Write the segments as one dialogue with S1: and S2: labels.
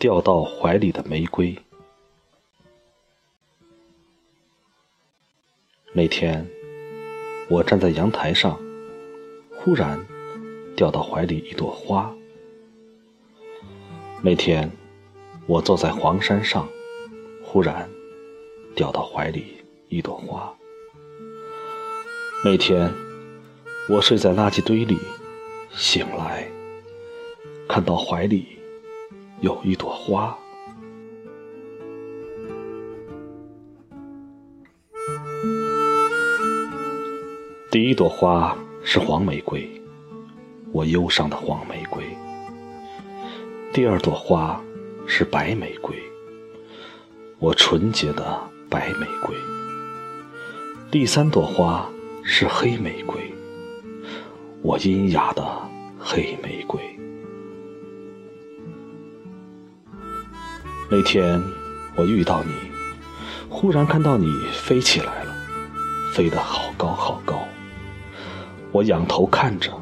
S1: 掉到怀里的玫瑰。那天，我站在阳台上，忽然掉到怀里一朵花。那天，我坐在黄山上，忽然掉到怀里一朵花。那天，我睡在垃圾堆里，醒来，看到怀里有一朵花。第一朵花是黄玫瑰，我忧伤的黄玫瑰。第二朵花是白玫瑰，我纯洁的白玫瑰。第三朵花是黑玫瑰，我阴哑的黑玫瑰。那天我遇到你，忽然看到你飞起来了，飞得好高好高。我仰头看着，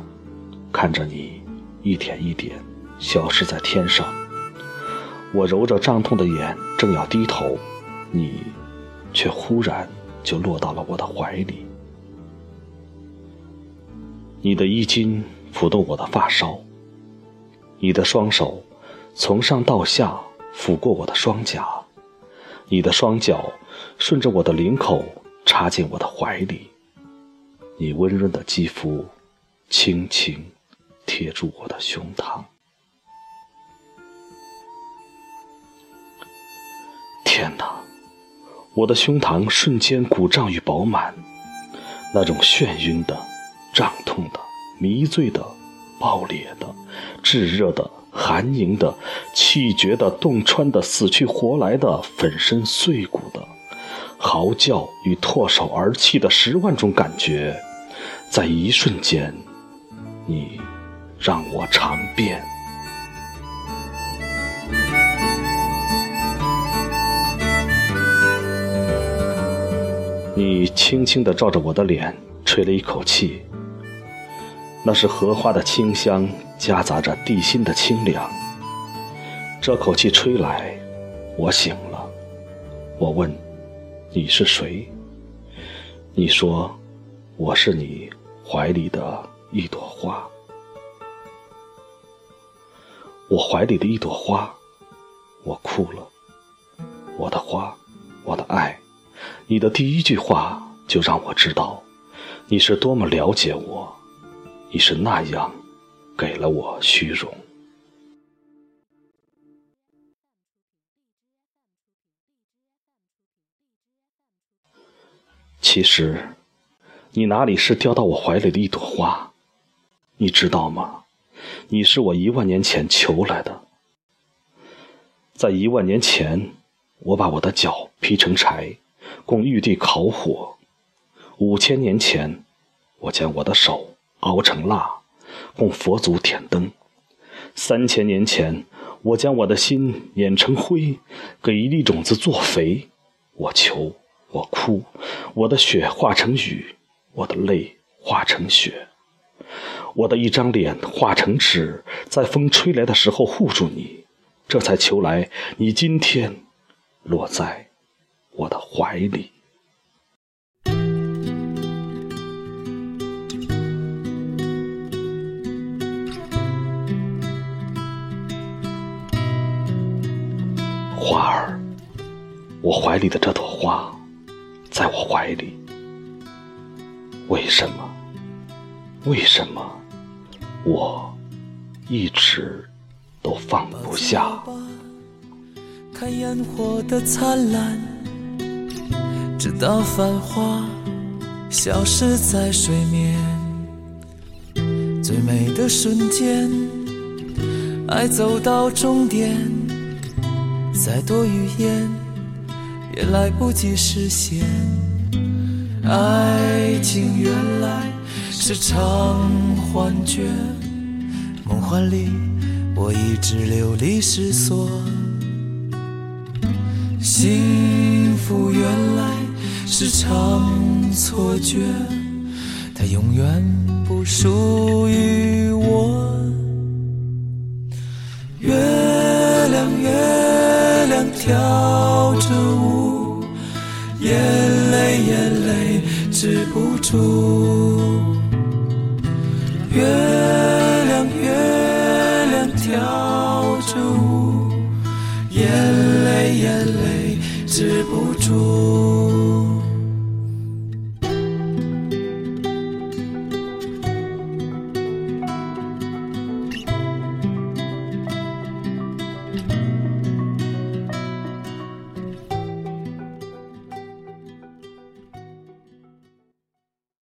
S1: 看着你一点一点。消失在天上，我揉着胀痛的眼，正要低头，你却忽然就落到了我的怀里。你的衣襟抚动我的发梢，你的双手从上到下抚过我的双颊，你的双脚顺着我的领口插进我的怀里，你温润的肌肤轻轻贴住我的胸膛。天哪！我的胸膛瞬间鼓胀与饱满，那种眩晕的、胀痛的、迷醉的、爆裂的、炙热的、寒凝的、气绝的、洞穿的、死去活来的、粉身碎骨的、嚎叫与唾手而泣的十万种感觉，在一瞬间，你让我尝遍。你轻轻地照着我的脸吹了一口气，那是荷花的清香夹杂着地心的清凉。这口气吹来，我醒了。我问：“你是谁？”你说：“我是你怀里的一朵花。”我怀里的一朵花，我哭了。我的花，我的爱。你的第一句话就让我知道，你是多么了解我，你是那样给了我虚荣。其实，你哪里是掉到我怀里的一朵花？你知道吗？你是我一万年前求来的。在一万年前，我把我的脚劈成柴。供玉帝烤火，五千年前，我将我的手熬成蜡，供佛祖点灯；三千年前，我将我的心碾成灰，给一粒种子做肥。我求，我哭，我的血化成雨，我的泪化成雪，我的一张脸化成纸，在风吹来的时候护住你，这才求来你今天落在。我的怀里，花儿，我怀里的这朵花，在我怀里，为什么？为什么？我一直都放不下。
S2: 看烟火的灿烂。直到繁花消失在水面，最美的瞬间，爱走到终点，再多语言也来不及实现。爱情原来是场幻觉，梦幻里我一直流离失所，幸福原来。是场错觉，它永远不属于跳着舞，眼泪眼泪止不住。月亮月亮跳着舞，眼泪眼泪止不住。